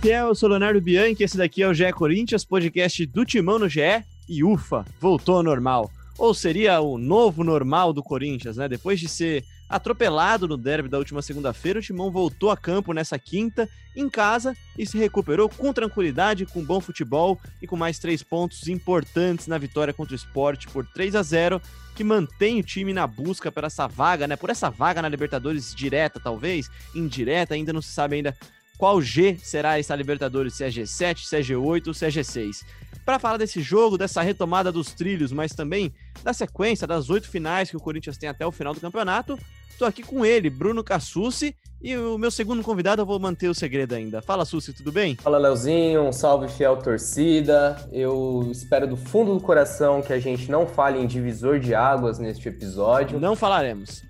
Fiel, eu sou Leonardo Bianchi, esse daqui é o GE Corinthians, podcast do Timão no GE e ufa, voltou ao normal. Ou seria o novo normal do Corinthians, né? Depois de ser atropelado no derby da última segunda-feira, o Timão voltou a campo nessa quinta, em casa, e se recuperou com tranquilidade, com bom futebol e com mais três pontos importantes na vitória contra o Sport por 3 a 0 que mantém o time na busca por essa vaga, né? Por essa vaga na Libertadores direta, talvez, indireta, ainda não se sabe ainda qual G será essa Libertadores, se é G7, se é G8 ou se é G6. Para falar desse jogo, dessa retomada dos trilhos, mas também da sequência das oito finais que o Corinthians tem até o final do campeonato, tô aqui com ele, Bruno Cassucci, e o meu segundo convidado eu vou manter o segredo ainda. Fala, Sussi, tudo bem? Fala, Leozinho, um salve fiel torcida. Eu espero do fundo do coração que a gente não fale em divisor de águas neste episódio. Não falaremos.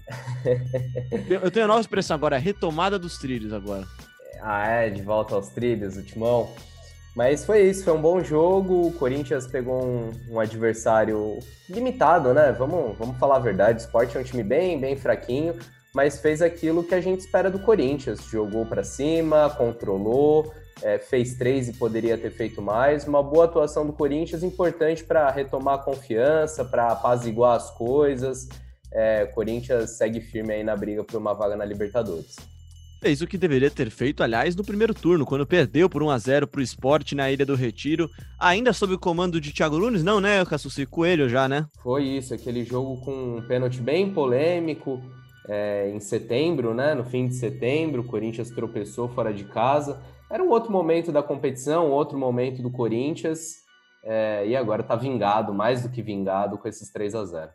eu tenho a nova expressão agora, retomada dos trilhos agora. Ah, é, de volta aos trilhos, o Timão. Mas foi isso, foi um bom jogo. O Corinthians pegou um, um, adversário limitado, né? Vamos, vamos falar a verdade. O Sport é um time bem, bem fraquinho, mas fez aquilo que a gente espera do Corinthians. Jogou para cima, controlou, é, fez três e poderia ter feito mais. Uma boa atuação do Corinthians, importante para retomar a confiança, para apaziguar as coisas. É, Corinthians segue firme aí na briga por uma vaga na Libertadores. Fez o que deveria ter feito, aliás, no primeiro turno, quando perdeu por 1 a 0 para o esporte na Ilha do Retiro, ainda sob o comando de Thiago Nunes, não, né, Cassucci? Coelho já, né? Foi isso, aquele jogo com um pênalti bem polêmico, é, em setembro, né, no fim de setembro, o Corinthians tropeçou fora de casa. Era um outro momento da competição, outro momento do Corinthians, é, e agora tá vingado, mais do que vingado, com esses 3 a 0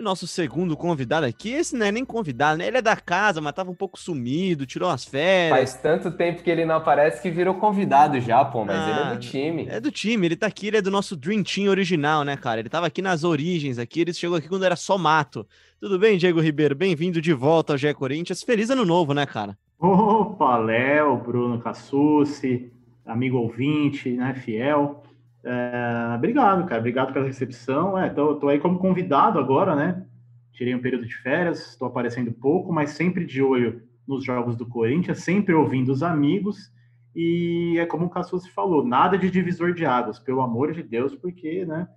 e nosso segundo convidado aqui, esse não é nem convidado, né? Ele é da casa, mas tava um pouco sumido, tirou as férias. Faz tanto tempo que ele não aparece que virou convidado já, pô, mas ah, ele é do time. É do time, ele tá aqui, ele é do nosso Dream Team original, né, cara? Ele tava aqui nas origens aqui, ele chegou aqui quando era só mato. Tudo bem, Diego Ribeiro? Bem-vindo de volta ao GE Corinthians. Feliz ano novo, né, cara? Opa, Léo, Bruno Cassucci, amigo ouvinte, né, fiel. É, obrigado, cara. Obrigado pela recepção. É, tô, tô, aí como convidado agora, né? Tirei um período de férias, estou aparecendo pouco, mas sempre de olho nos jogos do Corinthians, sempre ouvindo os amigos. E é como o Cassus falou, nada de divisor de águas, pelo amor de Deus, porque, né?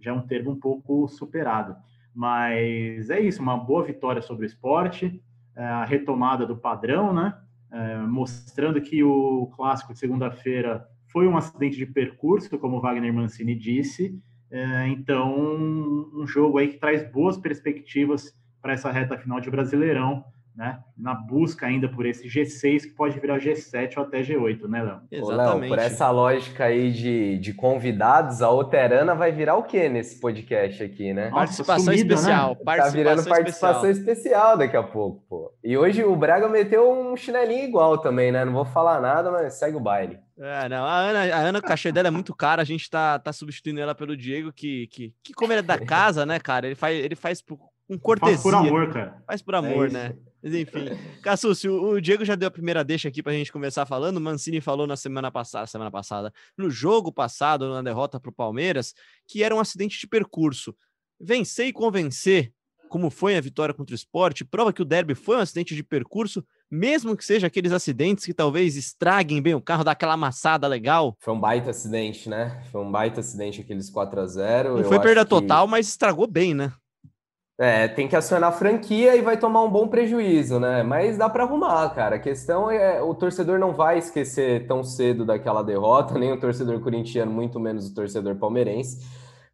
Já é um termo um pouco superado. Mas é isso, uma boa vitória sobre o esporte, é, a retomada do padrão, né? É, mostrando que o clássico de segunda-feira foi um acidente de percurso, como Wagner Mancini disse. É, então, um jogo aí que traz boas perspectivas para essa reta final de Brasileirão, né? Na busca ainda por esse G6 que pode virar G7 ou até G8, né, Léo? Exatamente. Léo, por essa lógica aí de, de convidados, a Oterana vai virar o quê nesse podcast aqui, né? participação sumida, especial. Né? Participação tá virando participação especial. especial daqui a pouco, pô. E hoje o Braga meteu um chinelinho igual também, né? Não vou falar nada, mas segue o baile. É, não, a Ana, a Ana, o cachê dela é muito caro, a gente tá, tá substituindo ela pelo Diego, que, que, que como ele é da casa, né, cara, ele faz, ele faz por, com cortesia. Faz por amor, cara. Faz por amor, é né? Mas enfim. Cassucci, o, o Diego já deu a primeira deixa aqui pra gente começar falando. O Mancini falou na semana passada, semana passada, no jogo passado, na derrota pro Palmeiras, que era um acidente de percurso. Vencer e convencer, como foi a vitória contra o esporte, prova que o derby foi um acidente de percurso, mesmo que seja aqueles acidentes que talvez estraguem bem o carro, dá aquela amassada legal. Foi um baita acidente, né? Foi um baita acidente aqueles 4 a 0 Não Eu foi perda que... total, mas estragou bem, né? É, tem que acionar a franquia e vai tomar um bom prejuízo, né? Mas dá para arrumar, cara. A questão é o torcedor não vai esquecer tão cedo daquela derrota, nem o torcedor corintiano, muito menos o torcedor palmeirense.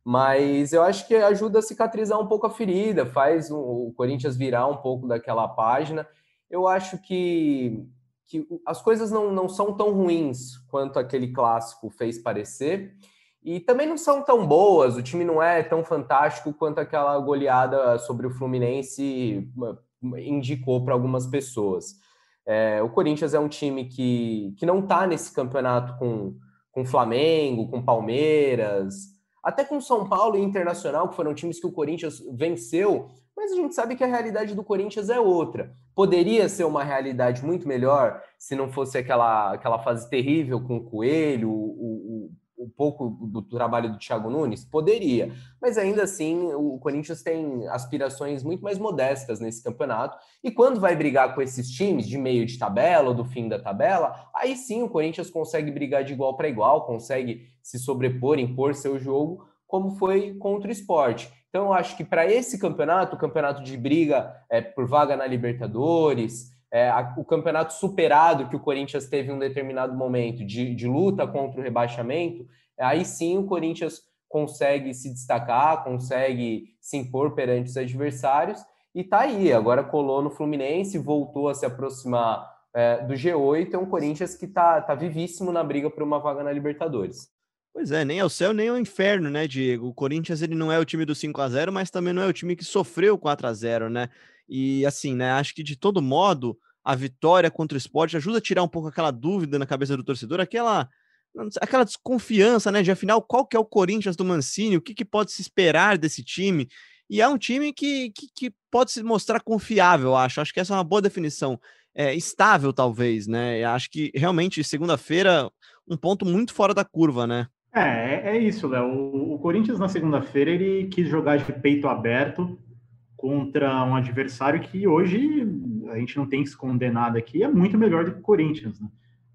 Mas eu acho que ajuda a cicatrizar um pouco a ferida, faz o Corinthians virar um pouco daquela página. Eu acho que, que as coisas não, não são tão ruins quanto aquele clássico fez parecer. E também não são tão boas, o time não é tão fantástico quanto aquela goleada sobre o Fluminense indicou para algumas pessoas. É, o Corinthians é um time que, que não está nesse campeonato com, com Flamengo, com Palmeiras, até com São Paulo e Internacional, que foram times que o Corinthians venceu, mas a gente sabe que a realidade do Corinthians é outra. Poderia ser uma realidade muito melhor se não fosse aquela, aquela fase terrível com o Coelho, o, um pouco do trabalho do Thiago Nunes? Poderia, mas ainda assim o Corinthians tem aspirações muito mais modestas nesse campeonato. E quando vai brigar com esses times de meio de tabela ou do fim da tabela, aí sim o Corinthians consegue brigar de igual para igual, consegue se sobrepor, impor seu jogo, como foi contra o esporte. Então, eu acho que para esse campeonato, o campeonato de briga é, por vaga na Libertadores, é, a, o campeonato superado que o Corinthians teve em um determinado momento de, de luta contra o rebaixamento, aí sim o Corinthians consegue se destacar, consegue se impor perante os adversários e tá aí. Agora colou no Fluminense, voltou a se aproximar é, do G8. É um Corinthians que tá, tá vivíssimo na briga por uma vaga na Libertadores. Pois é, nem ao céu nem ao inferno, né, Diego? O Corinthians ele não é o time do 5 a 0 mas também não é o time que sofreu 4 a 0 né? E assim, né? Acho que de todo modo a vitória contra o esporte ajuda a tirar um pouco aquela dúvida na cabeça do torcedor, aquela aquela desconfiança, né? De afinal, qual que é o Corinthians do Mancini, o que, que pode se esperar desse time? E é um time que, que, que pode se mostrar confiável, acho. Acho que essa é uma boa definição. É, estável, talvez, né? Acho que realmente segunda-feira, um ponto muito fora da curva, né? É, é, é isso, Léo. O, o Corinthians na segunda-feira ele quis jogar de peito aberto, contra um adversário que hoje a gente não tem que esconder nada aqui, é muito melhor do que o Corinthians. Né?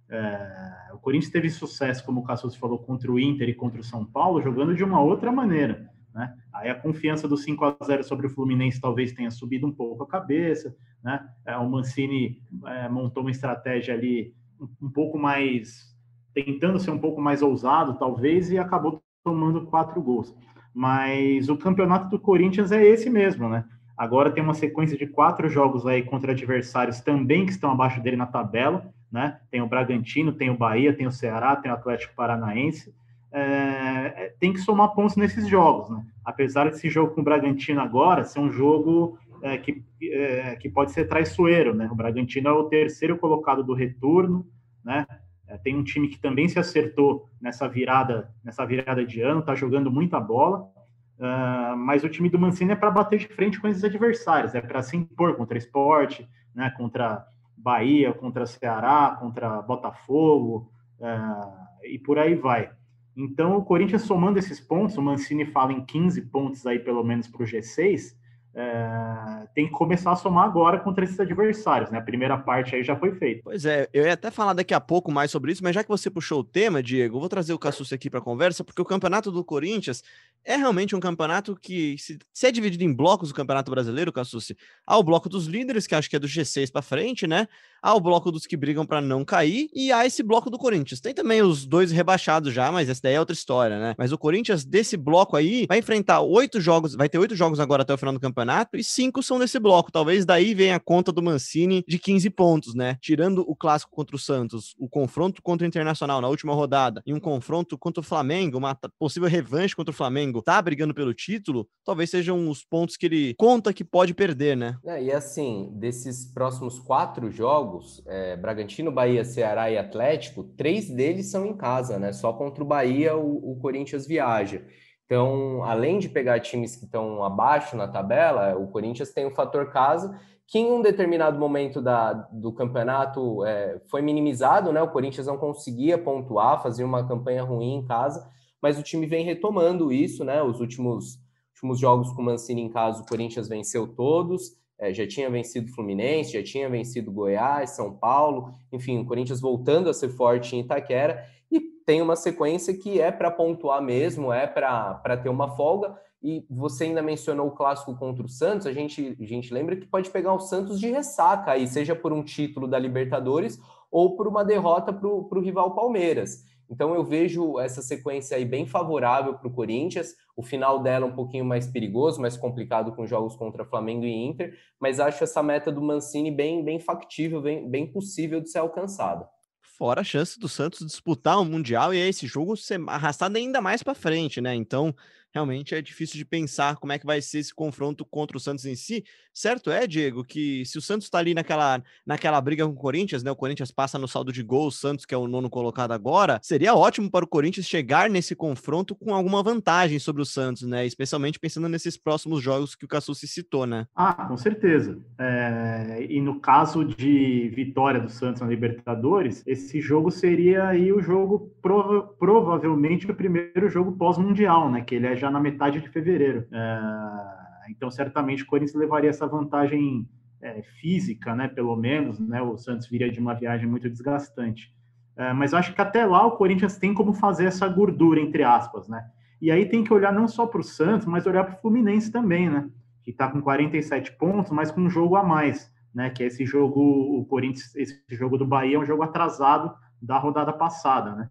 É, o Corinthians teve sucesso, como o Cassus falou, contra o Inter e contra o São Paulo, jogando de uma outra maneira. Né? Aí a confiança do 5 a 0 sobre o Fluminense talvez tenha subido um pouco a cabeça. Né? É, o Mancini é, montou uma estratégia ali um, um pouco mais, tentando ser um pouco mais ousado, talvez, e acabou tomando quatro gols. Mas o campeonato do Corinthians é esse mesmo, né? Agora tem uma sequência de quatro jogos aí contra adversários também que estão abaixo dele na tabela, né? Tem o Bragantino, tem o Bahia, tem o Ceará, tem o Atlético Paranaense. É, é tem que somar pontos nesses jogos, né? Apesar desse jogo com o Bragantino agora ser um jogo é, que, é, que pode ser traiçoeiro, né? O Bragantino é o terceiro colocado do retorno, né? É, tem um time que também se acertou nessa virada, nessa virada de ano, tá jogando muita bola. Uh, mas o time do Mancini é para bater de frente com esses adversários, é para se impor contra esporte, né, contra Bahia, contra Ceará, contra Botafogo, uh, e por aí vai. Então, o Corinthians somando esses pontos, o Mancini fala em 15 pontos aí, pelo menos, para o G6, é, tem que começar a somar agora contra esses adversários, né? A primeira parte aí já foi feita. Pois é, eu ia até falar daqui a pouco mais sobre isso, mas já que você puxou o tema, Diego, eu vou trazer o Cassus aqui para conversa, porque o campeonato do Corinthians é realmente um campeonato que se, se é dividido em blocos o Campeonato Brasileiro, Cassus. Há o bloco dos líderes, que acho que é do G6 para frente, né? Há o bloco dos que brigam para não cair e há esse bloco do Corinthians. Tem também os dois rebaixados já, mas essa daí é outra história, né? Mas o Corinthians desse bloco aí vai enfrentar oito jogos, vai ter oito jogos agora até o final do campeonato e cinco são nesse bloco. Talvez daí venha a conta do Mancini de 15 pontos, né? Tirando o clássico contra o Santos, o confronto contra o Internacional na última rodada e um confronto contra o Flamengo, uma possível revanche contra o Flamengo, tá brigando pelo título, talvez sejam os pontos que ele conta que pode perder, né? É, e assim, desses próximos quatro jogos jogos, é, Bragantino, Bahia, Ceará e Atlético, três deles são em casa, né? Só contra o Bahia o, o Corinthians viaja. Então, além de pegar times que estão abaixo na tabela, o Corinthians tem o fator casa, que em um determinado momento da, do campeonato é, foi minimizado, né? O Corinthians não conseguia pontuar, fazia uma campanha ruim em casa, mas o time vem retomando isso, né? Os últimos, últimos jogos com o Mancini em casa, o Corinthians venceu todos é, já tinha vencido Fluminense, já tinha vencido Goiás, São Paulo, enfim, o Corinthians voltando a ser forte em Itaquera e tem uma sequência que é para pontuar mesmo, é para ter uma folga. E você ainda mencionou o clássico contra o Santos, a gente, a gente lembra que pode pegar o Santos de ressaca aí, seja por um título da Libertadores ou por uma derrota para o rival Palmeiras. Então eu vejo essa sequência aí bem favorável para o Corinthians. O final dela um pouquinho mais perigoso, mais complicado com jogos contra Flamengo e Inter, mas acho essa meta do Mancini bem, bem factível, bem, bem possível de ser alcançada. Fora a chance do Santos disputar o um Mundial e esse jogo ser arrastado ainda mais para frente, né? Então, realmente é difícil de pensar como é que vai ser esse confronto contra o Santos em si. Certo é, Diego, que se o Santos está ali naquela, naquela briga com o Corinthians, né? O Corinthians passa no saldo de gol, o Santos, que é o nono colocado agora, seria ótimo para o Corinthians chegar nesse confronto com alguma vantagem sobre o Santos, né? Especialmente pensando nesses próximos jogos que o Cassucci citou, né? Ah, com certeza. É... E no caso de vitória do Santos na Libertadores, esse jogo seria aí o jogo prova... provavelmente o primeiro jogo pós-mundial, né? Que ele é já na metade de fevereiro. É, então, certamente, o Corinthians levaria essa vantagem é, física, né, pelo menos, né, o Santos viria de uma viagem muito desgastante. É, mas eu acho que até lá o Corinthians tem como fazer essa gordura, entre aspas, né? E aí tem que olhar não só para o Santos, mas olhar para o Fluminense também, né? Que está com 47 pontos, mas com um jogo a mais, né? Que é esse jogo, o Corinthians, esse jogo do Bahia é um jogo atrasado da rodada passada, né?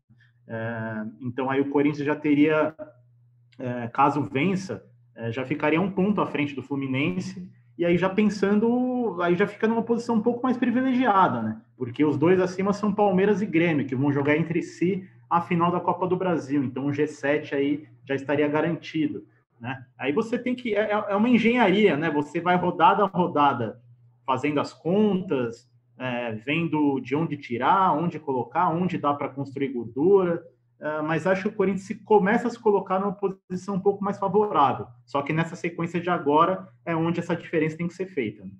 É, então aí o Corinthians já teria é, caso vença, é, já ficaria um ponto à frente do Fluminense, e aí já pensando, aí já fica numa posição um pouco mais privilegiada, né? Porque os dois acima são Palmeiras e Grêmio, que vão jogar entre si a final da Copa do Brasil, então o G7 aí já estaria garantido, né? Aí você tem que, é, é uma engenharia, né? Você vai rodada a rodada fazendo as contas, é, vendo de onde tirar, onde colocar, onde dá para construir gordura, mas acho que o Corinthians começa a se colocar numa posição um pouco mais favorável. Só que nessa sequência de agora é onde essa diferença tem que ser feita. Né?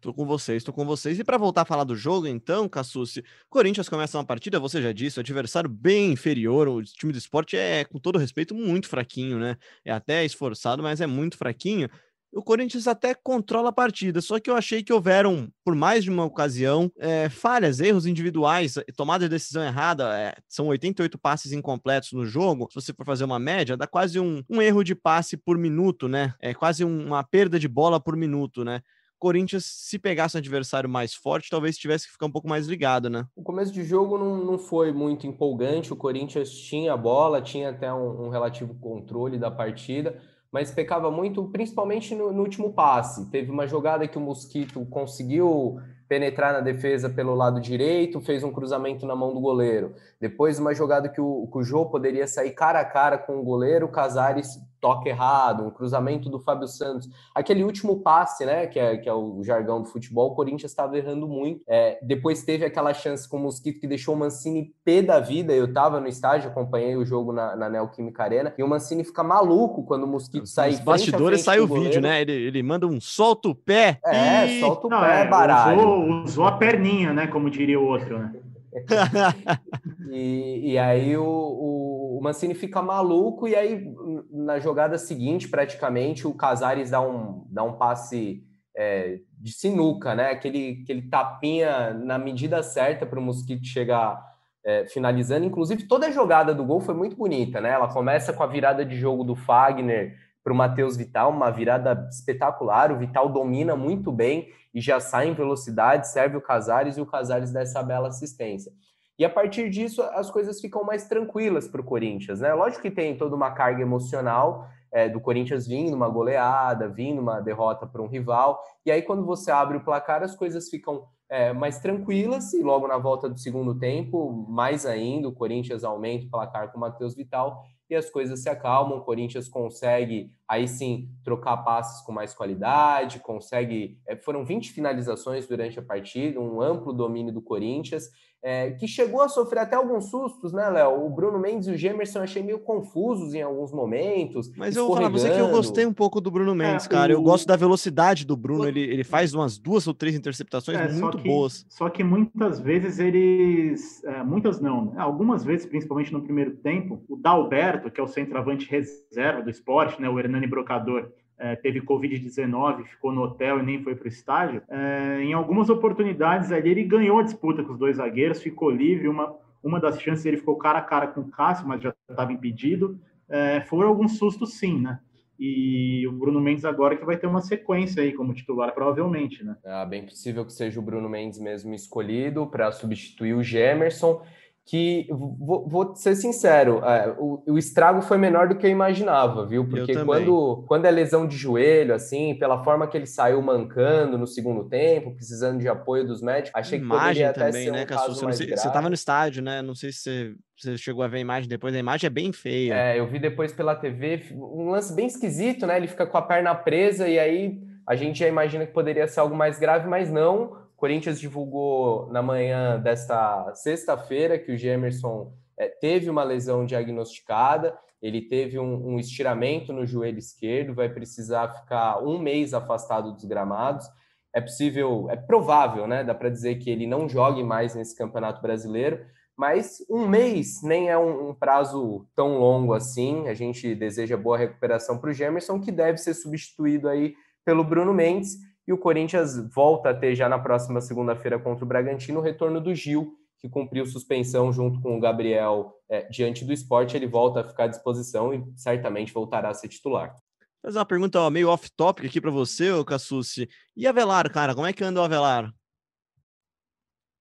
Tô com vocês, tô com vocês. E para voltar a falar do jogo, então, Cassucci, Corinthians começa uma partida, você já disse, o adversário bem inferior. O time do esporte é, com todo respeito, muito fraquinho, né? É até esforçado, mas é muito fraquinho o Corinthians até controla a partida, só que eu achei que houveram, por mais de uma ocasião, é, falhas, erros individuais, tomada de decisão errada. É, são 88 passes incompletos no jogo. Se você for fazer uma média, dá quase um, um erro de passe por minuto, né? É quase um, uma perda de bola por minuto, né? Corinthians, se pegasse um adversário mais forte, talvez tivesse que ficar um pouco mais ligado, né? O começo de jogo não, não foi muito empolgante. O Corinthians tinha a bola, tinha até um, um relativo controle da partida mas pecava muito, principalmente no, no, último passe. Teve uma jogada que o Mosquito conseguiu penetrar na defesa pelo lado direito, fez um cruzamento na mão do goleiro. Depois, uma jogada que o, que o Jô poderia sair cara a cara com o goleiro, o Casares toque errado, um cruzamento do Fábio Santos. Aquele último passe, né, que é, que é o jargão do futebol, o Corinthians estava errando muito. É, depois teve aquela chance com o Mosquito que deixou o Mancini pé da vida. Eu estava no estádio, acompanhei o jogo na, na Neoquímica Arena, e o Mancini fica maluco quando o Mosquito sai. Os bastidores sai o vídeo, né? Ele, ele manda um solta o pé. É, e... solta o Não, pé, é, baralho. Usou, usou a perninha, né? Como diria o outro, né? e, e aí o, o, o, Mancini fica maluco, e aí na jogada seguinte, praticamente, o Casares dá um, dá um passe é, de sinuca, né? Aquele, aquele tapinha na medida certa para o Mosquito chegar é, finalizando. Inclusive, toda a jogada do gol foi muito bonita, né? Ela começa com a virada de jogo do Fagner para o Matheus Vital, uma virada espetacular. O Vital domina muito bem e já sai em velocidade, serve o Casares e o Casares dá essa bela assistência. E a partir disso, as coisas ficam mais tranquilas para o Corinthians, né? Lógico que tem toda uma carga emocional é, do Corinthians vindo uma goleada, vindo uma derrota para um rival, e aí quando você abre o placar, as coisas ficam é, mais tranquilas, e logo na volta do segundo tempo, mais ainda, o Corinthians aumenta o placar com o Matheus Vital, e as coisas se acalmam. O Corinthians consegue aí sim trocar passes com mais qualidade, consegue. É, foram 20 finalizações durante a partida, um amplo domínio do Corinthians é, que chegou a sofrer até alguns sustos, né, Léo? O Bruno Mendes e o Gemerson eu achei meio confusos em alguns momentos. Mas eu vou falar você que eu gostei um pouco do Bruno Mendes, é, cara. O... Eu gosto da velocidade do Bruno. Ele, ele faz umas duas ou três interceptações é, muito só que, boas. Só que muitas vezes eles. É, muitas não, né? Algumas vezes, principalmente no primeiro tempo, o Dalberto, que é o centroavante reserva do esporte, né? O Hernani Brocador é, teve Covid-19, ficou no hotel e nem foi para o estádio, é, em algumas oportunidades ali ele ganhou a disputa com os dois zagueiros, ficou livre, uma, uma das chances ele ficou cara a cara com o Cássio, mas já estava impedido. É, foram alguns sustos sim, né? E o Bruno Mendes agora que vai ter uma sequência aí como titular, provavelmente, né? É bem possível que seja o Bruno Mendes mesmo escolhido para substituir o Gemerson que, vou, vou ser sincero, é, o, o, estrago foi menor do que eu imaginava, viu? Porque quando, quando é lesão de joelho, assim, pela forma que ele saiu mancando no segundo tempo, precisando de apoio dos médicos, achei que poderia também, até ser né, um caso mais você, você tava no estádio, né? Não sei se você, você chegou a ver a imagem depois, a imagem é bem feia. É, eu vi depois pela TV, um lance bem esquisito, né? Ele fica com a perna presa e aí a gente já imagina que poderia ser algo mais grave, mas não Corinthians divulgou na manhã desta sexta-feira que o Gemerson é, teve uma lesão diagnosticada, ele teve um, um, estiramento no joelho esquerdo, vai precisar ficar um mês afastado dos gramados. É possível, é provável, né? Dá para dizer que ele não jogue mais nesse campeonato brasileiro, mas um mês nem é um, um prazo tão longo assim. A gente deseja boa recuperação para o Gemerson, que deve ser substituído aí pelo Bruno Mendes e o Corinthians volta a ter já na próxima segunda-feira contra o Bragantino o retorno do Gil, que cumpriu suspensão junto com o Gabriel é, diante do esporte. Ele volta a ficar à disposição e certamente voltará a ser titular. Fazer uma pergunta ó, meio off-topic aqui para você, Cassucci. E Avelar, cara, como é que anda o Avelar?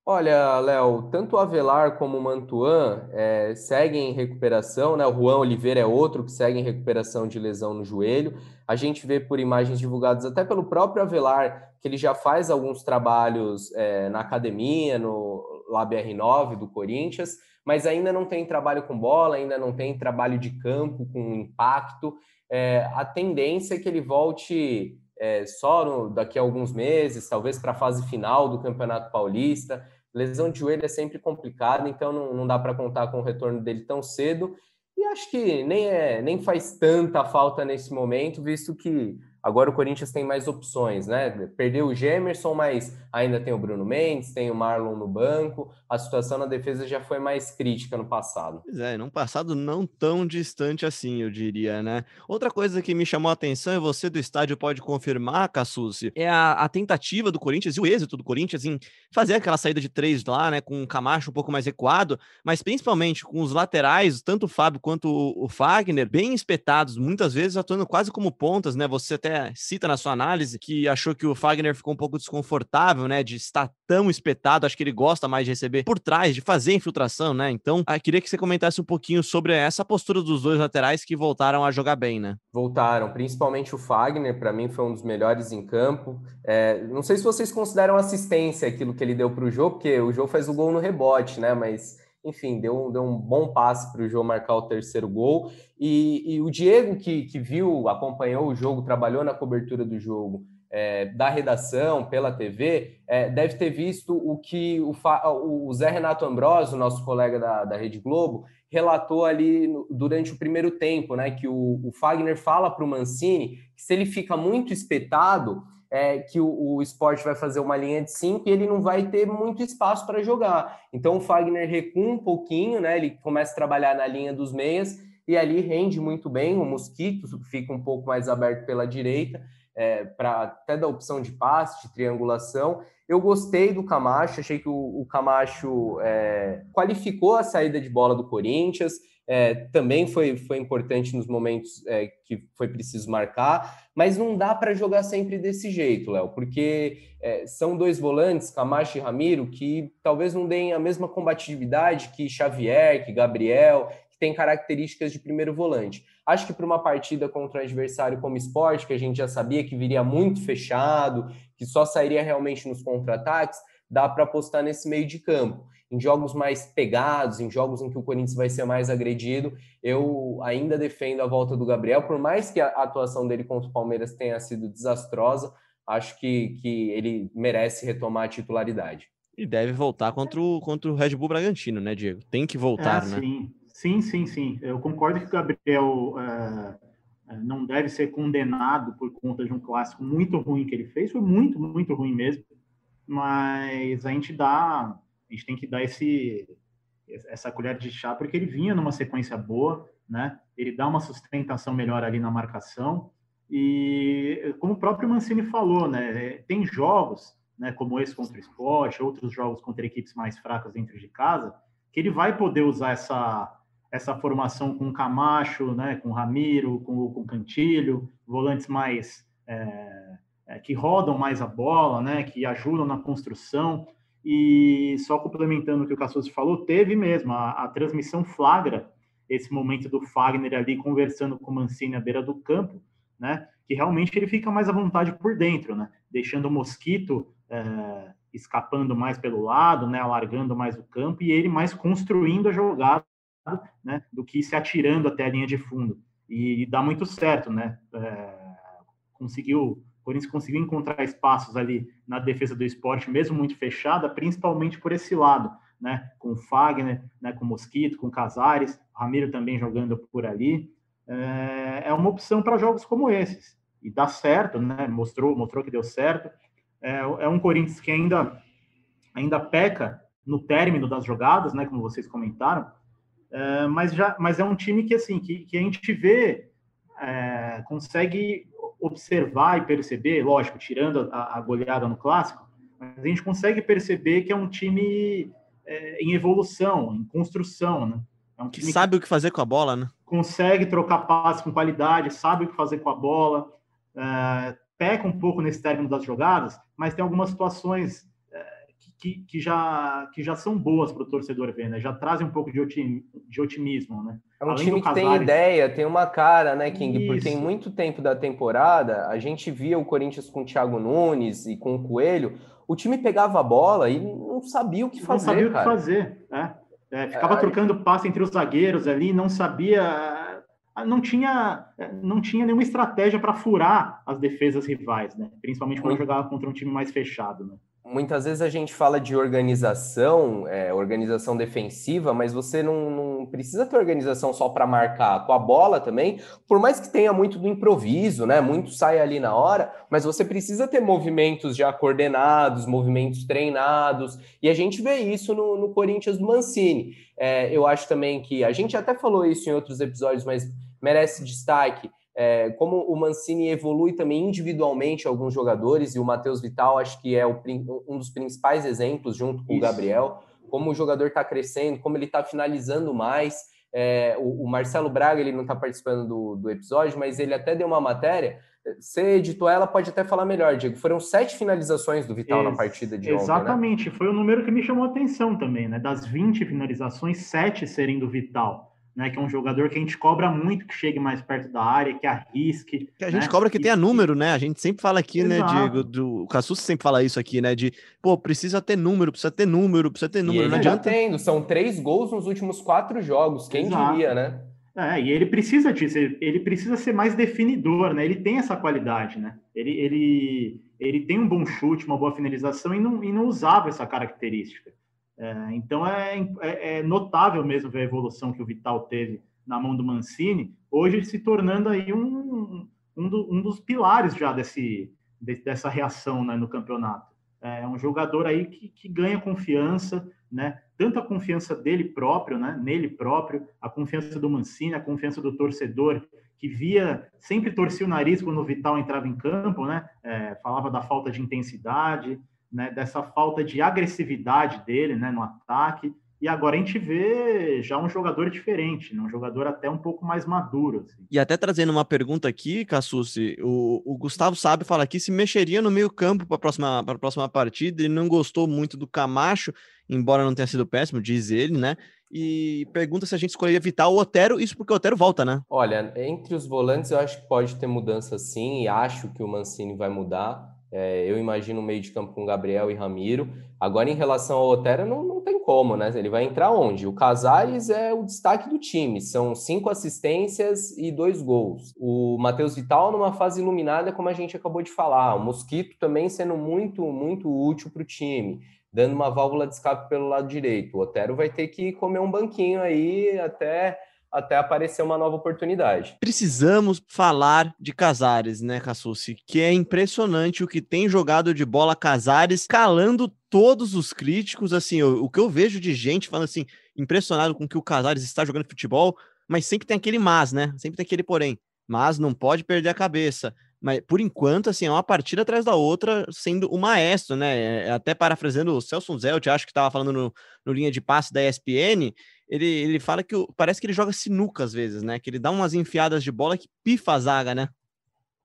Olha, Léo, tanto o Avelar como o Mantuan é, seguem em recuperação, né? O Juan Oliveira é outro que segue em recuperação de lesão no joelho. A gente vê por imagens divulgadas até pelo próprio Avelar que ele já faz alguns trabalhos é, na academia, no Lab R9 do Corinthians, mas ainda não tem trabalho com bola, ainda não tem trabalho de campo com impacto. É, a tendência é que ele volte é, só no, daqui a alguns meses, talvez para a fase final do Campeonato Paulista. Lesão de joelho é sempre complicada, então não, não dá para contar com o retorno dele tão cedo. E acho que nem, é, nem faz tanta falta nesse momento, visto que Agora o Corinthians tem mais opções, né? Perdeu o Gemerson, mas ainda tem o Bruno Mendes, tem o Marlon no banco. A situação na defesa já foi mais crítica no passado. Pois é, num passado não tão distante assim, eu diria, né? Outra coisa que me chamou a atenção, e você do estádio pode confirmar, Cassucci, é a, a, tentativa do Corinthians e o êxito do Corinthians em fazer aquela saída de três lá, né? Com o Camacho um pouco mais recuado, mas principalmente com os laterais, tanto o Fábio quanto o, o Fagner, bem espetados, muitas vezes atuando quase como pontas, né? Você até cita na sua análise que achou que o Fagner ficou um pouco desconfortável, né, de estar tão espetado. Acho que ele gosta mais de receber por trás, de fazer infiltração, né? Então, ah, queria que você comentasse um pouquinho sobre essa postura dos dois laterais que voltaram a jogar bem, né? Voltaram, principalmente o Fagner, para mim foi um dos melhores em campo. É, não sei se vocês consideram assistência aquilo que ele deu para o jogo, porque o jogo faz o gol no rebote, né? Mas enfim, deu, deu um bom passe para o João marcar o terceiro gol. E, e, o Diego, que, que viu, acompanhou o jogo, trabalhou na cobertura do jogo é, da redação, pela TV, é, deve ter visto o que o, o Zé Renato Ambrosio, nosso colega da, da Rede Globo, relatou ali no, durante o primeiro tempo, né? Que o, o Fagner fala para o Mancini que se ele fica muito espetado, é, que o, o esporte vai fazer uma linha de cinco e ele não vai ter muito espaço para jogar. Então o Fagner recua um pouquinho, né? Ele começa a trabalhar na linha dos meias e ali rende muito bem. O Mosquito fica um pouco mais aberto pela direita, é, para até da opção de passe, de triangulação. Eu gostei do Camacho, achei que o, o Camacho é, qualificou a saída de bola do Corinthians é, também foi, foi importante nos momentos é, que foi preciso marcar, mas não dá para jogar sempre desse jeito, Léo, porque é, são dois volantes, Camacho e Ramiro, que talvez não deem a mesma combatividade que Xavier, que Gabriel, que tem características de primeiro volante. Acho que para uma partida contra um adversário como esporte, que a gente já sabia que viria muito fechado, que só sairia realmente nos contra-ataques, dá para apostar nesse meio de campo em jogos mais pegados, em jogos em que o Corinthians vai ser mais agredido, eu ainda defendo a volta do Gabriel, por mais que a atuação dele contra o Palmeiras tenha sido desastrosa, acho que, que ele merece retomar a titularidade. E deve voltar contra o, contra o Red Bull Bragantino, né, Diego? Tem que voltar, é, né? Sim, sim, sim, sim. Eu concordo que o Gabriel é, não deve ser condenado por conta de um clássico muito ruim que ele fez. Foi muito, muito ruim mesmo. Mas a gente dá a gente tem que dar esse essa colher de chá porque ele vinha numa sequência boa, né? Ele dá uma sustentação melhor ali na marcação e como o próprio Mancini falou, né? Tem jogos, né? Como esse contra o Sport, outros jogos contra equipes mais fracas dentro de casa, que ele vai poder usar essa essa formação com Camacho, né? Com Ramiro, com, com Cantilho, volantes mais é, é, que rodam mais a bola, né? Que ajudam na construção E só complementando o que o Cassus falou, teve mesmo, a, a, transmissão flagra esse momento do Fagner ali conversando com o Mancini à beira do campo, né? Que realmente ele fica mais à vontade por dentro, né? Deixando o Mosquito é, escapando mais pelo lado, né? Alargando mais o campo e ele mais construindo a jogada, né? Do que se atirando até a linha de fundo. E, e dá muito certo, né? É, conseguiu Corinthians conseguiu encontrar espaços ali na defesa do esporte, mesmo muito fechada, principalmente por esse lado, né? Com o Fagner, né? com o Mosquito, com o Casares, o Ramiro também jogando por ali. É, é uma opção para jogos como esses. E dá certo, né? Mostrou, mostrou que deu certo. É, é um Corinthians que ainda, ainda peca no término das jogadas, né? Como vocês comentaram. É, mas, já, mas é um time que, assim, que, que a gente vê, é, consegue observar e perceber, lógico, tirando a, a, goleada no clássico, mas a gente consegue perceber que é um time é, em evolução, em construção, né? É um que sabe o que fazer com a bola, né? Consegue trocar passes com qualidade, sabe o que fazer com a bola, é, peca um pouco nesse término das jogadas, mas tem algumas situações que, que, já, que já são boas para o torcedor ver, né? Já trazem um pouco de, otim, de otimismo, né? É um Além time que Casares... tem ideia, tem uma cara, né, King? Isso. Porque em muito tempo da temporada, a gente via o Corinthians com o Thiago Nunes e com o Coelho, o time pegava a bola e não sabia o que fazer, Não sabia cara. o que fazer, né? É, ficava é, trocando passe entre os zagueiros ali, não sabia não tinha, não tinha nenhuma estratégia para furar as defesas rivais, né? Principalmente quando jogava contra um time mais fechado, né? Muitas vezes a gente fala de organização, é, organização defensiva, mas você não, não precisa ter organização só para marcar com a bola também, por mais que tenha muito do improviso, né? Muito sai ali na hora, mas você precisa ter movimentos já coordenados, movimentos treinados, e a gente vê isso no, no Corinthians Mancini. É, eu acho também que a gente até falou isso em outros episódios, mas merece destaque é, como o Mancini evolui também individualmente alguns jogadores, e o Matheus Vital acho que é o, um dos principais exemplos, junto com Isso. o Gabriel, como o jogador está crescendo, como ele está finalizando mais. É, o, o, Marcelo Braga ele não está participando do, do episódio, mas ele até deu uma matéria. Você editou ela, pode até falar melhor, Diego. Foram sete finalizações do Vital Ex na partida de Exatamente, ontem, né? Exatamente, foi o número que me chamou a atenção também, né? Das 20 finalizações, sete serem do Vital né? Que é um jogador que a gente cobra muito que chegue mais perto da área, que arrisque. Que a gente né? cobra que tenha número, né? A gente sempre fala aqui, né, Exato. né, Diego? Do, o Cassus sempre fala isso aqui, né? De, pô, precisa ter número, precisa ter número, precisa ter número. E não adianta. tendo, são três gols nos últimos quatro jogos, quem Exato. diria, né? É, e ele precisa disso, ele precisa ser mais definidor, né? Ele tem essa qualidade, né? Ele, ele, ele tem um bom chute, uma boa finalização e não, e não usava essa característica. É, então é, é, é, notável mesmo ver a evolução que o Vital teve na mão do Mancini, hoje se tornando aí um, um, do, um dos pilares já desse, de, dessa reação né, no campeonato. É um jogador aí que, que ganha confiança, né? Tanto a confiança dele próprio, né? Nele próprio, a confiança do Mancini, a confiança do torcedor que via, sempre torcia o nariz quando o Vital entrava em campo, né? É, falava da falta de intensidade, né, dessa falta de agressividade dele né, no ataque. E agora a gente vê já um jogador diferente, né, um jogador até um pouco mais maduro. Assim. E até trazendo uma pergunta aqui, Cassucci, o, o Gustavo Sabe fala aqui se mexeria no meio campo para a próxima, próxima partida, ele não gostou muito do Camacho, embora não tenha sido péssimo, diz ele, né? E pergunta se a gente escolheria evitar o Otero, isso porque o Otero volta, né? Olha, entre os volantes eu acho que pode ter mudança sim, e acho que o Mancini vai mudar. É, eu imagino o meio de campo com Gabriel e Ramiro. Agora, em relação ao Otero, não, não tem como, né? Ele vai entrar onde? O Casares é o destaque do time. São cinco assistências e dois gols. O Matheus Vital numa fase iluminada, como a gente acabou de falar. O Mosquito também sendo muito, muito útil para o time. Dando uma válvula de escape pelo lado direito. O Otero vai ter que comer um banquinho aí até até aparecer uma nova oportunidade. Precisamos falar de Casares, né, Cassucci? Que é impressionante o que tem jogado de bola Casares, calando todos os críticos. Assim, o, o que eu vejo de gente falando assim, impressionado com que o Casares está jogando futebol, mas sempre tem aquele mas, né? Sempre tem aquele porém. Mas não pode perder a cabeça. Mas por enquanto, assim, é uma partida atrás da outra, sendo o maestro, né? É até parafraseando o Celso Zelt, acho que estava falando no, no linha de passe da ESPN, ele, ele fala que parece que ele joga sinuca às vezes, né? Que ele dá umas enfiadas de bola que pifa a zaga, né?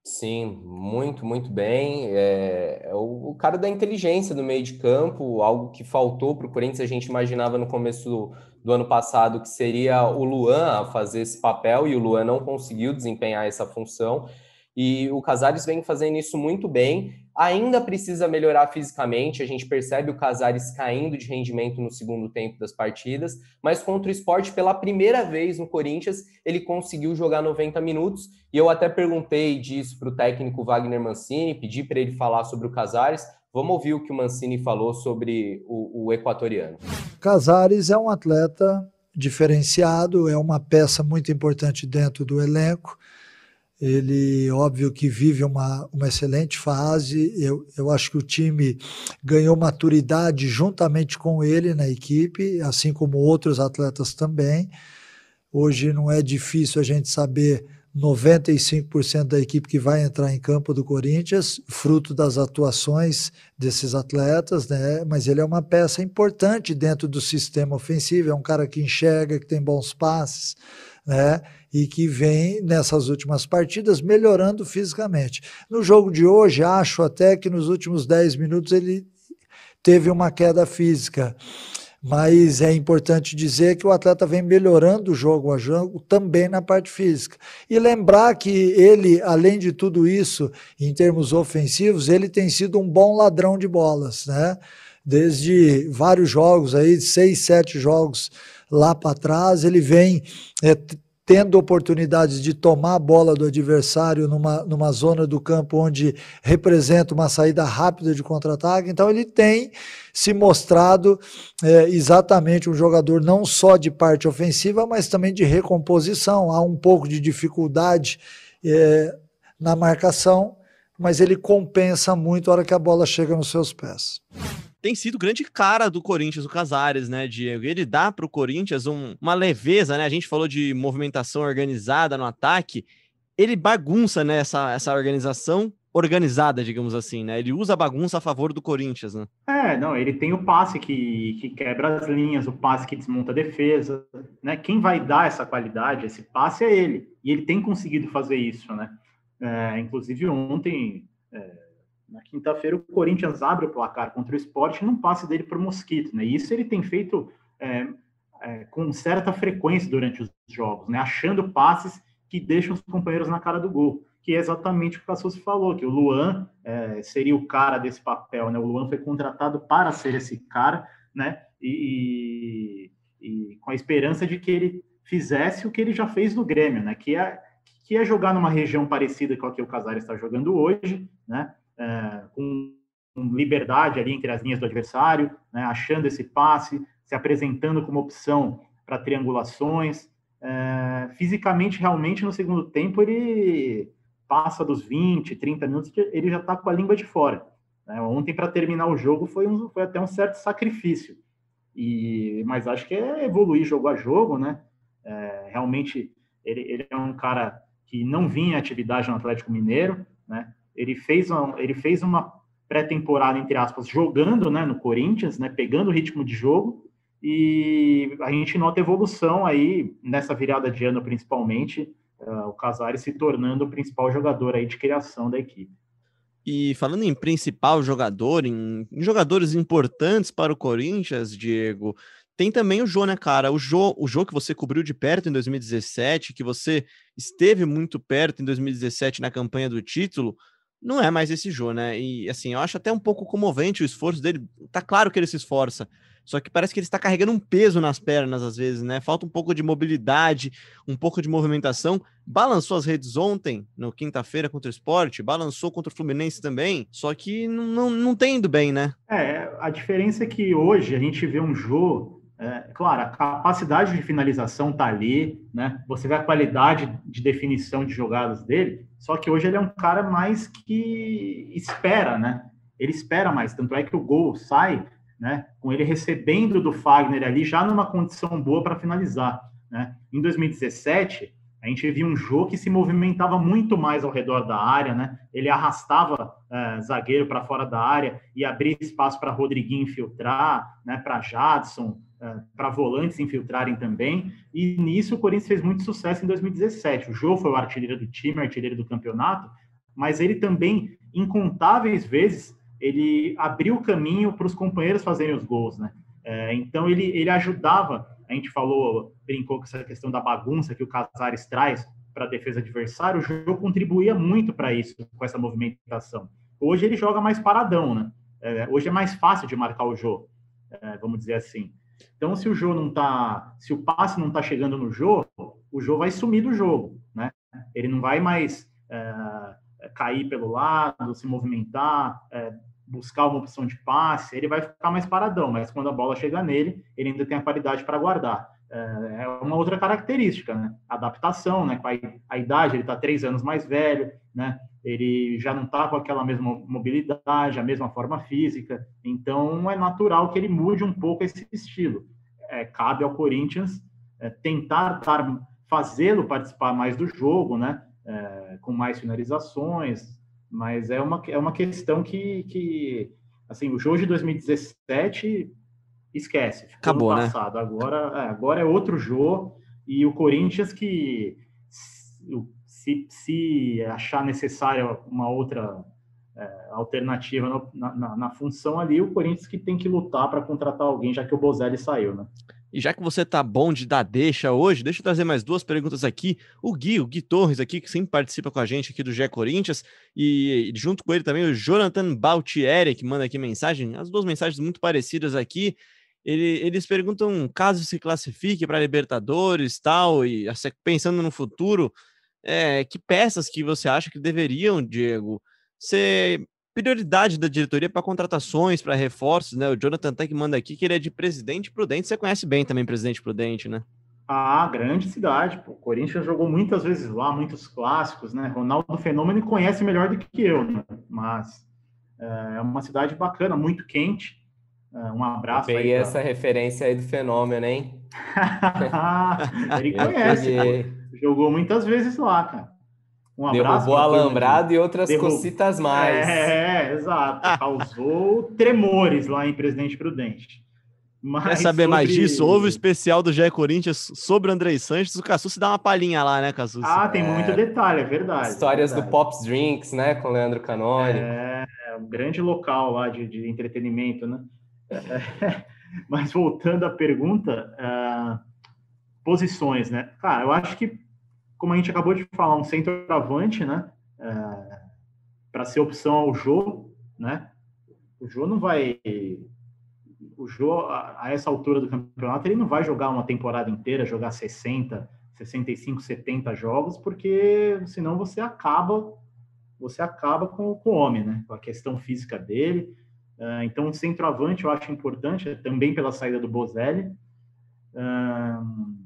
Sim, muito, muito bem. É, é o, o, cara da inteligência do meio de campo, algo que faltou para o Corinthians. A gente imaginava no começo do, do, ano passado que seria o Luan a fazer esse papel e o Luan não conseguiu desempenhar essa função. E o Casares vem fazendo isso muito bem. Ainda precisa melhorar fisicamente, a gente percebe o Casares caindo de rendimento no segundo tempo das partidas, mas contra o esporte, pela primeira vez no Corinthians, ele conseguiu jogar 90 minutos. E eu até perguntei disso para o técnico Wagner Mancini, pedi para ele falar sobre o Casares. Vamos ouvir o que o Mancini falou sobre o, o equatoriano. Casares é um atleta diferenciado, é uma peça muito importante dentro do elenco ele, óbvio que vive uma, uma excelente fase. Eu, eu acho que o time ganhou maturidade juntamente com ele na equipe, assim como outros atletas também. Hoje não é difícil a gente saber 95% da equipe que vai entrar em campo do Corinthians, fruto das atuações desses atletas, né? Mas ele é uma peça importante dentro do sistema ofensivo, é um cara que enxerga, que tem bons passes, né? E que vem nessas últimas partidas melhorando fisicamente. No jogo de hoje, acho até que nos últimos 10 minutos ele teve uma queda física. Mas é importante dizer que o atleta vem melhorando jogo a jogo também na parte física. E lembrar que ele, além de tudo isso, em termos ofensivos, ele tem sido um bom ladrão de bolas, né? Desde vários jogos aí, seis, sete jogos lá para trás, ele vem é, tendo oportunidades de tomar a bola do adversário numa, numa zona do campo onde representa uma saída rápida de contra-ataque. Então, ele tem se mostrado é, exatamente um jogador não só de parte ofensiva, mas também de recomposição. Há um pouco de dificuldade é, na marcação, mas ele compensa muito a hora que a bola chega nos seus pés tem sido grande cara do Corinthians, o Casares, né, Diego? Ele dá para o Corinthians um, uma leveza, né? A gente falou de movimentação organizada no ataque. Ele bagunça né, essa, essa organização organizada, digamos assim, né? Ele usa a bagunça a favor do Corinthians, né? É, não, ele tem o passe que, que quebra as linhas, o passe que desmonta a defesa, né? Quem vai dar essa qualidade, esse passe é ele. E ele tem conseguido fazer isso, né? É, inclusive ontem, é, na quinta-feira, o Corinthians abre o placar contra o esporte num passe dele para o Mosquito, né? E isso ele tem feito é, é, com certa frequência durante os jogos, né? Achando passes que deixam os companheiros na cara do gol, que é exatamente o que o Cassus falou, que o Luan é, seria o cara desse papel, né? O Luan foi contratado para ser esse cara, né? E, e, e com a esperança de que ele fizesse o que ele já fez no Grêmio, né? Que é, que é jogar numa região parecida com a que o Casares está jogando hoje, né? É, com, liberdade ali entre as linhas do adversário, né, achando esse passe, se apresentando como opção para triangulações. É, fisicamente, realmente, no segundo tempo, ele passa dos 20, 30 minutos, ele já está com a língua de fora. Né? Ontem, para terminar o jogo, foi, um, foi até um certo sacrifício. E, mas acho que é evoluir jogo a jogo, né? É, realmente, ele, ele é um cara que não vinha em atividade no Atlético Mineiro, né? Ele fez uma, ele fez uma pré-temporada, entre aspas, jogando né, no Corinthians, né, pegando o ritmo de jogo, e a gente nota evolução aí nessa virada de ano, principalmente, uh, o Casares se tornando o principal jogador aí de criação da equipe. E falando em principal jogador, em, em, jogadores importantes para o Corinthians, Diego, tem também o Jô, né, cara? O Jô, o Jô que você cobriu de perto em 2017, que você esteve muito perto em 2017 na campanha do título não é mais esse Jô, né? E assim, eu acho até um pouco comovente o esforço dele. Tá claro que ele se esforça, só que parece que ele está carregando um peso nas pernas às vezes, né? Falta um pouco de mobilidade, um pouco de movimentação. Balançou as redes ontem, no quinta-feira contra o esporte, balançou contra o Fluminense também, só que não, não, não tem indo bem, né? É, a diferença é que hoje a gente vê um Jô é, claro, a capacidade de finalização está ali, né? Você vê a qualidade de definição de jogadas dele, só que hoje ele é um cara mais que espera, né? Ele espera mais, tanto é que o gol sai, né? Com ele recebendo do Fagner ali já numa condição boa para finalizar, né? Em 2017 a gente viu um jogo que se movimentava muito mais ao redor da área, né? Ele arrastava é, zagueiro para fora da área e abria espaço para Rodriguinho infiltrar, né? Para Jadson, para volantes infiltrarem também. E nisso o Corinthians fez muito sucesso em 2017. O Jô foi o artilheiro do time, artilheiro do campeonato, mas ele também, incontáveis vezes, ele abriu o caminho para os companheiros fazerem os gols, né? É, então ele, ele ajudava, a gente falou, brincou com essa questão da bagunça que o Casares traz para a defesa adversária, o jogo contribuía muito para isso, com essa movimentação. Hoje ele joga mais paradão, né? É, hoje é mais fácil de marcar o é, vamos dizer assim. Então, se o jogo não tá, se o passe não está chegando no jogo, o jogo vai sumir do jogo, né? Ele não vai mais é, cair pelo lado, se movimentar, é, buscar uma opção de passe, ele vai ficar mais paradão, mas quando a bola chega nele, ele ainda tem a qualidade para guardar. É, é uma outra característica, né? Adaptação, né? Com a, a idade, ele está três anos mais velho, né? Ele já não está com aquela mesma mobilidade, a mesma forma física, então é natural que ele mude um pouco esse estilo. É, cabe ao Corinthians é, tentar fazê-lo participar mais do jogo, né? É, com mais finalizações, mas é uma, é uma questão que, que assim, o jogo de 2017 esquece, acabou, né? passado. Né? Agora, é, agora é outro jogo e o Corinthians que se, se achar necessária uma outra é, alternativa no, na, na, função ali, o Corinthians que tem que lutar para contratar alguém, já que o Bozelli saiu, né? E já que você tá bom de dar deixa hoje, deixa eu trazer mais duas perguntas aqui. O Gui, o Gui Torres aqui, que sempre participa com a gente aqui do GE Corinthians, e junto com ele também o Jonathan Baltieri, que manda aqui mensagem, as duas mensagens muito parecidas aqui. Ele, eles perguntam caso se classifique para Libertadores tal, e pensando no futuro, é, que peças que você acha que deveriam, Diego, ser prioridade da diretoria para contratações, para reforços, né? O Jonathan Tech manda aqui que ele é de Presidente Prudente. Você conhece bem também Presidente Prudente, né? Ah, grande cidade. Pô. O Corinthians jogou muitas vezes lá, muitos clássicos, né? Ronaldo Fenômeno conhece melhor do que eu, né? Mas é, é uma cidade bacana, muito quente. É, um abraço. Eu peguei aí, essa referência aí do Fenômeno, hein? ele conhece, jogou muitas vezes lá, cara. Um abraço. Derrubou alambrado e outras Derrub... cositas mais. É, exato. Causou tremores lá em Presidente Prudente. Mas Quer saber sobre... mais disso? Houve o especial do GE Corinthians sobre o André Sanches. O Cassus dá uma palhinha lá, né, Cassus? Ah, tem é... muito detalhe, é verdade. Histórias é verdade. do Pops Drinks, né, com o Leandro Canoni. É, é um grande local lá de, de entretenimento, né? Mas voltando à pergunta, uh, posições, né? Cara, eu acho que como a gente acabou de falar, um centroavante, né? É, para ser opção ao Jô, né? O Jô não vai. O Jô, a, a essa altura do campeonato, ele não vai jogar uma temporada inteira, jogar 60, 65, 70 jogos, porque senão você acaba você acaba com, com o homem, né? Com a questão física dele. Uh, então, o centroavante eu acho importante, também pela saída do Bozelli. Uh,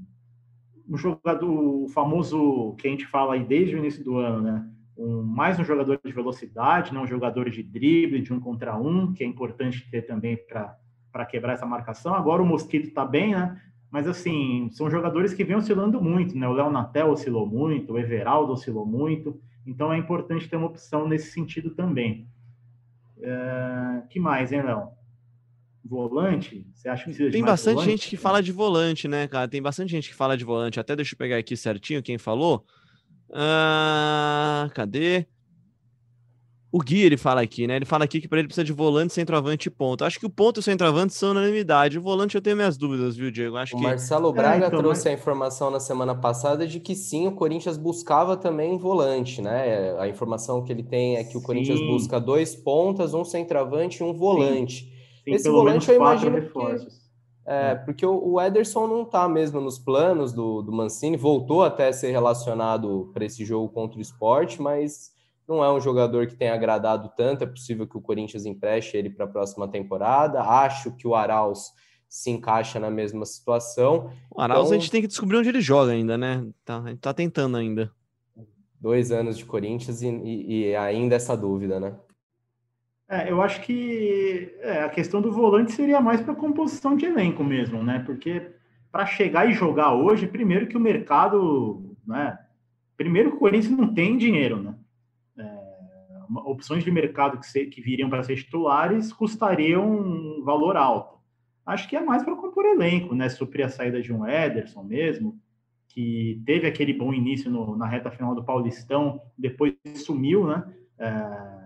um jogador, o famoso que a gente fala aí desde o início do ano, né? Um, mais um jogador de velocidade, não um jogador de drible, de um contra um, que é importante ter também para quebrar essa marcação. Agora o Mosquito está bem, né? Mas assim, são jogadores que vêm oscilando muito, né? O Léo Natel oscilou muito, o Everaldo oscilou muito, então é importante ter uma opção nesse sentido também. É, que mais, hein, Léo? volante? Você acha que precisa Tem bastante volante? gente que fala de volante, né, cara? Tem bastante gente que fala de volante. Até deixa eu pegar aqui certinho quem falou. Ah, cadê? O Gui, ele fala aqui, né? Ele fala aqui que para ele precisa de volante, centroavante e ponto. Acho que o ponto e o centroavante são unanimidade. O volante eu tenho minhas dúvidas, viu, Diego? Acho o que... Marcelo Braga é, então, trouxe mas... a informação na semana passada de que sim, o Corinthians buscava também volante, né? A informação que ele tem é que o sim. Corinthians busca dois pontas, um centroavante e um volante. Sim. Tem Esse volante eu imagino reforços. Que, é, é, porque o, o Ederson não está mesmo nos planos do, do Mancini, voltou até a ser relacionado para esse jogo contra o esporte, mas não é um jogador que tenha agradado tanto. É possível que o Corinthians empreste ele para a próxima temporada. Acho que o Arauz se encaixa na mesma situação. O Arauz então, a gente tem que descobrir onde ele joga ainda, né? Tá, a gente tá tentando ainda. Dois anos de Corinthians e, e, e ainda essa dúvida, né? É, eu acho que é, a questão do volante seria mais para composição de elenco mesmo, né? Porque para chegar e jogar hoje, primeiro que o mercado, né? Primeiro que o Corinthians não tem dinheiro, né? Opções de mercado que, se, que viriam para ser titulares custariam um valor alto. Acho que é mais para compor elenco, né? Suprir a saída de um Ederson mesmo, que teve aquele bom início no, na reta final do Paulistão, depois sumiu, né? É,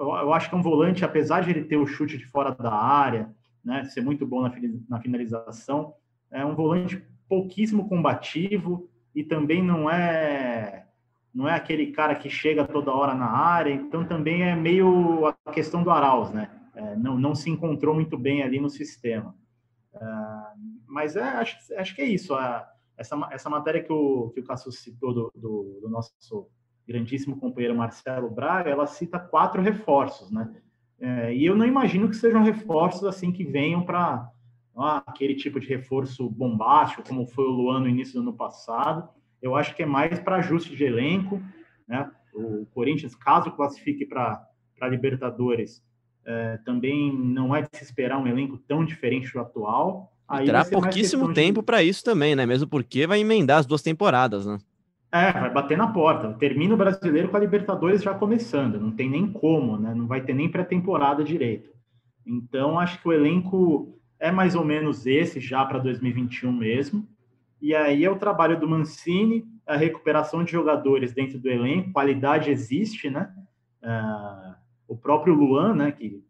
eu, eu, acho que é um volante, apesar de ele ter o chute de fora da área, né, ser muito bom na, na finalização, é um volante pouquíssimo combativo e também não é não é aquele cara que chega toda hora na área, então também é meio a questão do Arauz, né? É, não, não se encontrou muito bem ali no sistema. É, mas é, acho, acho que é isso. Essa, essa matéria que o, que o Cassus citou do, do, do, nosso grandíssimo companheiro Marcelo Braga, ela cita quatro reforços, né? É, e eu não imagino que sejam reforços assim que venham para ah, aquele tipo de reforço bombástico, como foi o Luan no início do ano passado. Eu acho que é mais para ajuste de elenco, né? O Corinthians, caso classifique para Libertadores, é, também não é de se esperar um elenco tão diferente do atual. Aí terá pouquíssimo tempo de... para isso também, né? Mesmo porque vai emendar as duas temporadas, né? É, vai bater na porta. Termina o brasileiro com a Libertadores já começando. Não tem nem como, né? Não vai ter nem pré-temporada direito. Então, acho que o elenco é mais ou menos esse já para 2021 mesmo. E aí é o trabalho do Mancini, a recuperação de jogadores dentro do elenco, qualidade existe, né? Uh, o próprio Luan, né, que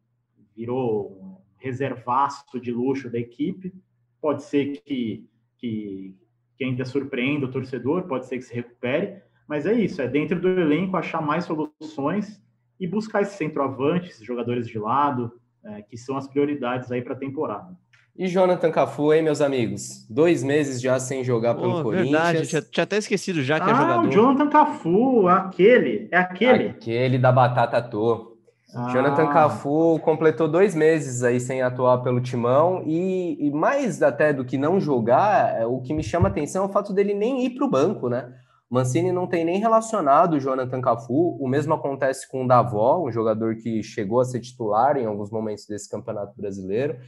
virou reservaço de luxo da equipe, pode ser que, que, que ainda surpreenda o torcedor, pode ser que se recupere, mas é isso, é dentro do elenco achar mais soluções e buscar esses centroavantes, esses jogadores de lado, é, que são as prioridades aí para a temporada. E Jonathan Cafu, hein, meus amigos? Dois meses já sem jogar pelo oh, Corinthians. Verdade, tinha, tinha, até esquecido já que é ah, é jogador. o Jonathan Cafu, aquele, é aquele. Aquele da batata toa. Ah. Jonathan Cafu completou dois meses aí sem atuar pelo Timão e, e, mais até do que não jogar, é, o que me chama atenção é o fato dele nem ir para o banco, né? Mancini não tem nem relacionado o Jonathan Cafu. O mesmo acontece com o Davó, um jogador que chegou a ser titular em alguns momentos desse campeonato brasileiro.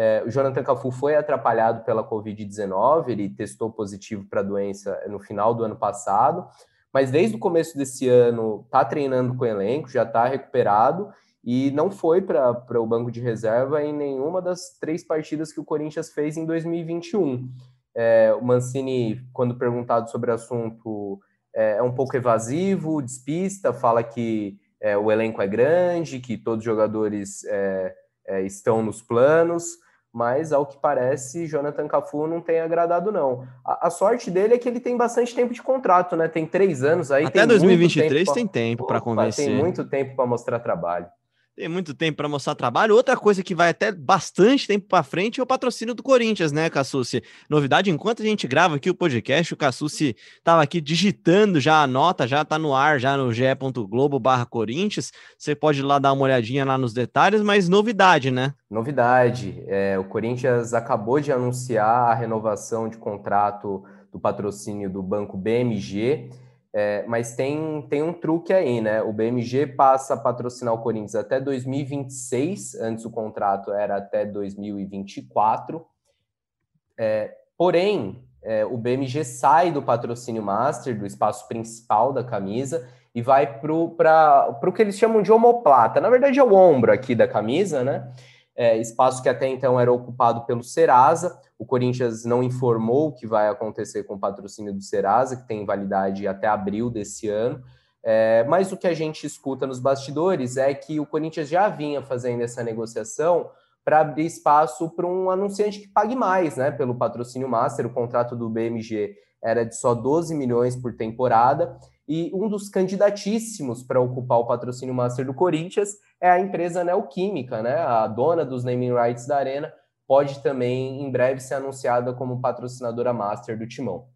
É, o Jonathan Cafu foi atrapalhado pela Covid-19, ele testou positivo para a doença no final do ano passado, mas desde o começo desse ano está treinando com o elenco, já está recuperado e não foi para o banco de reserva em nenhuma das três partidas que o Corinthians fez em 2021. É, o Mancini, quando perguntado sobre o assunto, é, é um pouco evasivo, despista, fala que é, o elenco é grande, que todos os jogadores é, é, estão nos planos, mas ao que parece, Jonathan Cafu não tem agradado, não. A, a, sorte dele é que ele tem bastante tempo de contrato, né? Tem três anos aí. Até 2023 tem tempo para convencer. Tem muito tempo para mostrar trabalho. Tem muito tempo para mostrar trabalho. Outra coisa que vai até bastante tempo para frente é o patrocínio do Corinthians, né, Cassucci? Novidade, enquanto a gente grava aqui o podcast, o Cassucci estava aqui digitando já a nota, já está no ar, já no ge.globo barra Corinthians. Você pode ir lá dar uma olhadinha lá nos detalhes, mas novidade, né? Novidade. É, o Corinthians acabou de anunciar a renovação de contrato do patrocínio do Banco BMG. É, mas tem, tem um truque aí, né? O BMG passa a patrocinar o Corinthians até 2026, antes o contrato era até 2024. É, porém, é, o BMG sai do patrocínio master, do espaço principal da camisa, e vai para o que eles chamam de omoplata. Na verdade, é o ombro aqui da camisa, né? É, espaço que até então era ocupado pelo Serasa. O Corinthians não informou o que vai acontecer com o patrocínio do Serasa, que tem validade até abril desse ano. É, mas o que a gente escuta nos bastidores é que o Corinthians já vinha fazendo essa negociação para abrir espaço para um anunciante que pague mais né, pelo patrocínio master. O contrato do BMG era de só 12 milhões por temporada. E um dos candidatíssimos para ocupar o patrocínio master do Corinthians é a empresa Neoquímica, né? A dona dos naming rights da Arena pode também em breve ser anunciada como patrocinadora master do Timão.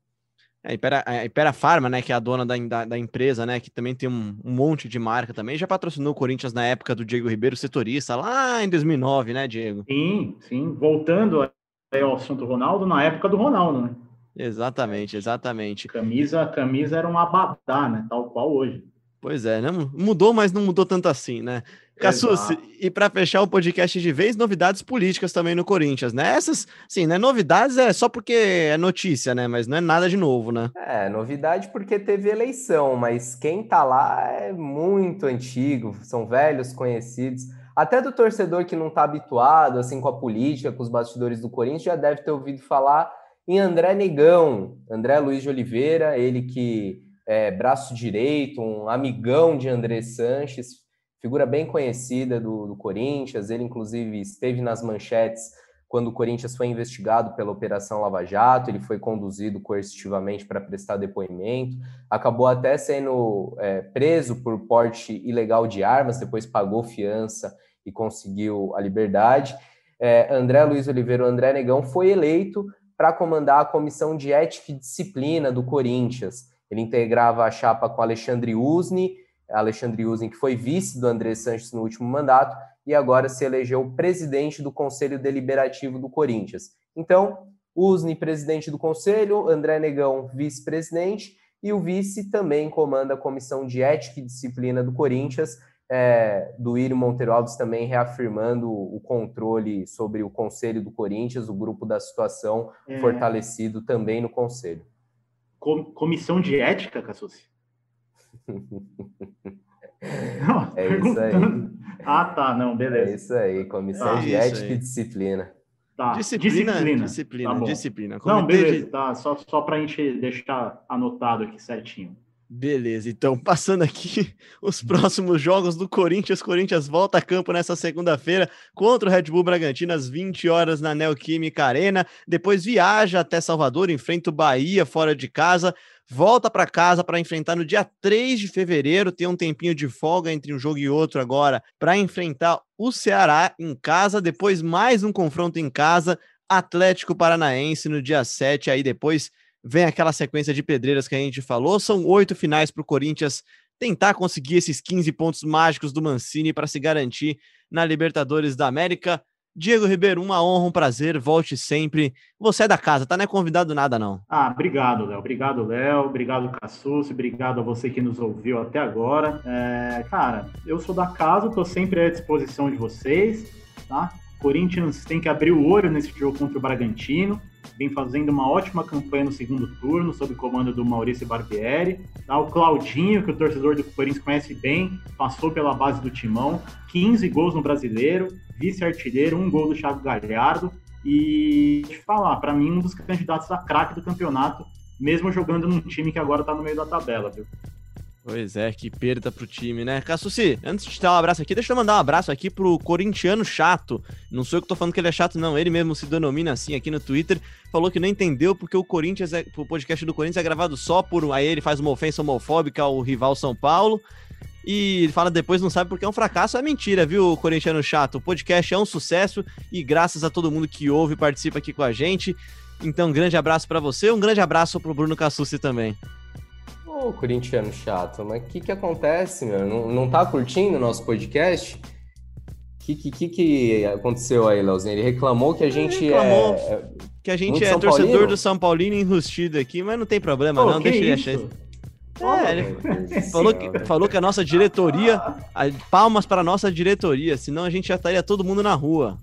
É, a Impera, a Impera Pharma, né, que é a dona da, da, da, empresa, né, que também tem um, um, monte de marca também, já patrocinou o Corinthians na época do Diego Ribeiro, setorista, lá em 2009, né, Diego? Sim, sim. Voltando ao assunto Ronaldo, na época do Ronaldo, né? Exatamente, exatamente. Camisa, camisa era um abadá, né, tal qual hoje. Pois é, né? Mudou, mas não mudou tanto assim, né? Cassus, e para fechar o podcast de vez, novidades políticas também no Corinthians, né? Essas, sim, né? Novidades é só porque é notícia, né? Mas não é nada de novo, né? É, novidade porque teve eleição, mas quem tá lá é muito antigo, são velhos conhecidos. Até do torcedor que não tá habituado, assim, com a política, com os bastidores do Corinthians, já deve ter ouvido falar em André Negão, André Luiz de Oliveira, ele que é, braço direito, um amigão de André Sanches, figura bem conhecida do, do Corinthians. Ele, inclusive, esteve nas manchetes quando o Corinthians foi investigado pela Operação Lava Jato, ele foi conduzido coercitivamente para prestar depoimento, acabou até sendo é, preso por porte ilegal de armas, depois pagou fiança e conseguiu a liberdade. É, André Luiz Oliveira, André Negão, foi eleito para comandar a comissão de ética e disciplina do Corinthians. Ele integrava a chapa com Alexandre Usni, Alexandre Usni, que foi vice do André Sanches no último mandato, e agora se elegeu presidente do Conselho Deliberativo do Corinthians. Então, Usni, presidente do Conselho, André Negão, vice-presidente, e o vice também comanda a Comissão de Ética e Disciplina do Corinthians, é, do Írio Monteiro Alves também reafirmando o controle sobre o Conselho do Corinthians, o grupo da situação é... fortalecido também no Conselho. Comissão de Ética, Cassucci? Não, é isso aí. Ah, tá, não, beleza. É isso aí, comissão é de ética aí. e disciplina. Tá. Disciplina, disciplina, disciplina. Tá disciplina. Não, beleza, de... tá, só, só para a gente deixar anotado aqui certinho. Beleza, então passando aqui os próximos jogos do Corinthians. Corinthians volta a campo nessa segunda-feira contra o Red Bull Bragantino às 20 horas na Neoquímica Arena. Depois viaja até Salvador, enfrenta o Bahia fora de casa volta para casa para enfrentar no dia 3 de fevereiro, tem um tempinho de folga entre um jogo e outro agora, para enfrentar o Ceará em casa, depois mais um confronto em casa, Atlético Paranaense no dia 7, aí depois vem aquela sequência de pedreiras que a gente falou, são oito finais para o Corinthians tentar conseguir esses 15 pontos mágicos do Mancini para se garantir na Libertadores da América. Diego Ribeiro, uma honra, um prazer, volte sempre. Você é da casa, tá? Não é convidado nada, não. Ah, obrigado, Léo. Obrigado, Léo. Obrigado, Cassus. Obrigado a você que nos ouviu até agora. É, cara, eu sou da casa, tô sempre à disposição de vocês, tá? Corinthians tem que abrir o olho nesse jogo contra o Bragantino. Vem fazendo uma ótima campanha no segundo turno, sob o comando do Maurício Barbieri. Tá? O Claudinho, que o torcedor do Corinthians conhece bem, passou pela base do timão. 15 gols no brasileiro, vice-artilheiro, um gol do Thiago Galhardo. E te falar, para mim, um dos candidatos a craque do campeonato, mesmo jogando num time que agora tá no meio da tabela, viu? Pois é, que perda pro time, né? Cassuci, antes de te dar um abraço aqui, deixa eu mandar um abraço aqui pro corintiano chato. Não sou eu que tô falando que ele é chato, não. Ele mesmo se denomina assim aqui no Twitter. Falou que não entendeu porque o Corinthians, é, o podcast do Corinthians é gravado só por. Aí ele faz uma ofensa homofóbica ao rival São Paulo. E fala depois não sabe porque é um fracasso. É mentira, viu, corintiano chato? O podcast é um sucesso e graças a todo mundo que ouve e participa aqui com a gente. Então, um grande abraço para você, um grande abraço pro Bruno Cassucci também. Ô, corintiano chato, mas o que que acontece, meu? Não, não tá curtindo o nosso podcast? O que, que, que aconteceu aí, Leozinho? Ele reclamou que a gente é, é... Que a gente é torcedor Paulino? do São Paulino enrustido aqui, mas não tem problema, não. Deixa ele achar. É, ele falou que, falou que a nossa diretoria. Palmas para a nossa diretoria, senão a gente já estaria todo mundo na rua.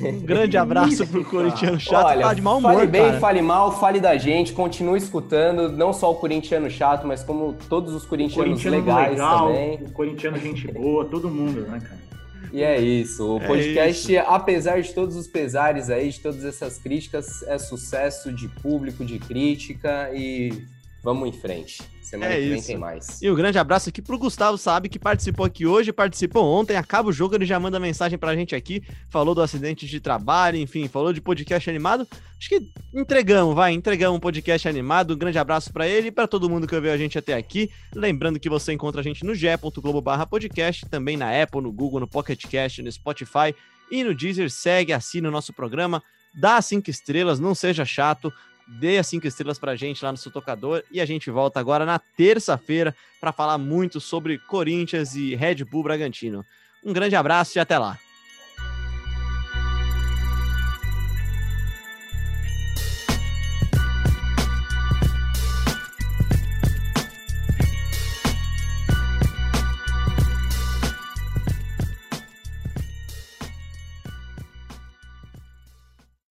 Um grande abraço pro corintiano chato. Olha, tá de mal humor, fale bem, cara. fale mal, fale da gente, continue escutando, não só o corintiano chato, mas como todos os corintianos legais legal, também. O corintiano gente boa, todo mundo, né, cara? E é isso. O é podcast, é isso. apesar de todos os pesares aí, de todas essas críticas, é sucesso de público, de crítica e vamos em frente. Semana é que vem tem mais. E um grande abraço aqui pro Gustavo Sabe, que participou aqui hoje, participou ontem, acaba o jogo, ele já manda mensagem pra gente aqui, falou do acidente de trabalho, enfim, falou de podcast animado. Acho que entregamos, vai, entregamos um podcast animado. Um grande abraço para ele e para todo mundo que ouviu a gente até aqui. Lembrando que você encontra a gente no ge.globo/podcast, também na Apple, no Google, no Pocket Cast, no Spotify e no Deezer. Segue, assina o nosso programa, dá cinco estrelas, não seja chato dê as cinco estrelas pra gente lá no seu tocador e a gente volta agora na terça-feira para falar muito sobre Corinthians e Red Bull Bragantino. Um grande abraço e até lá.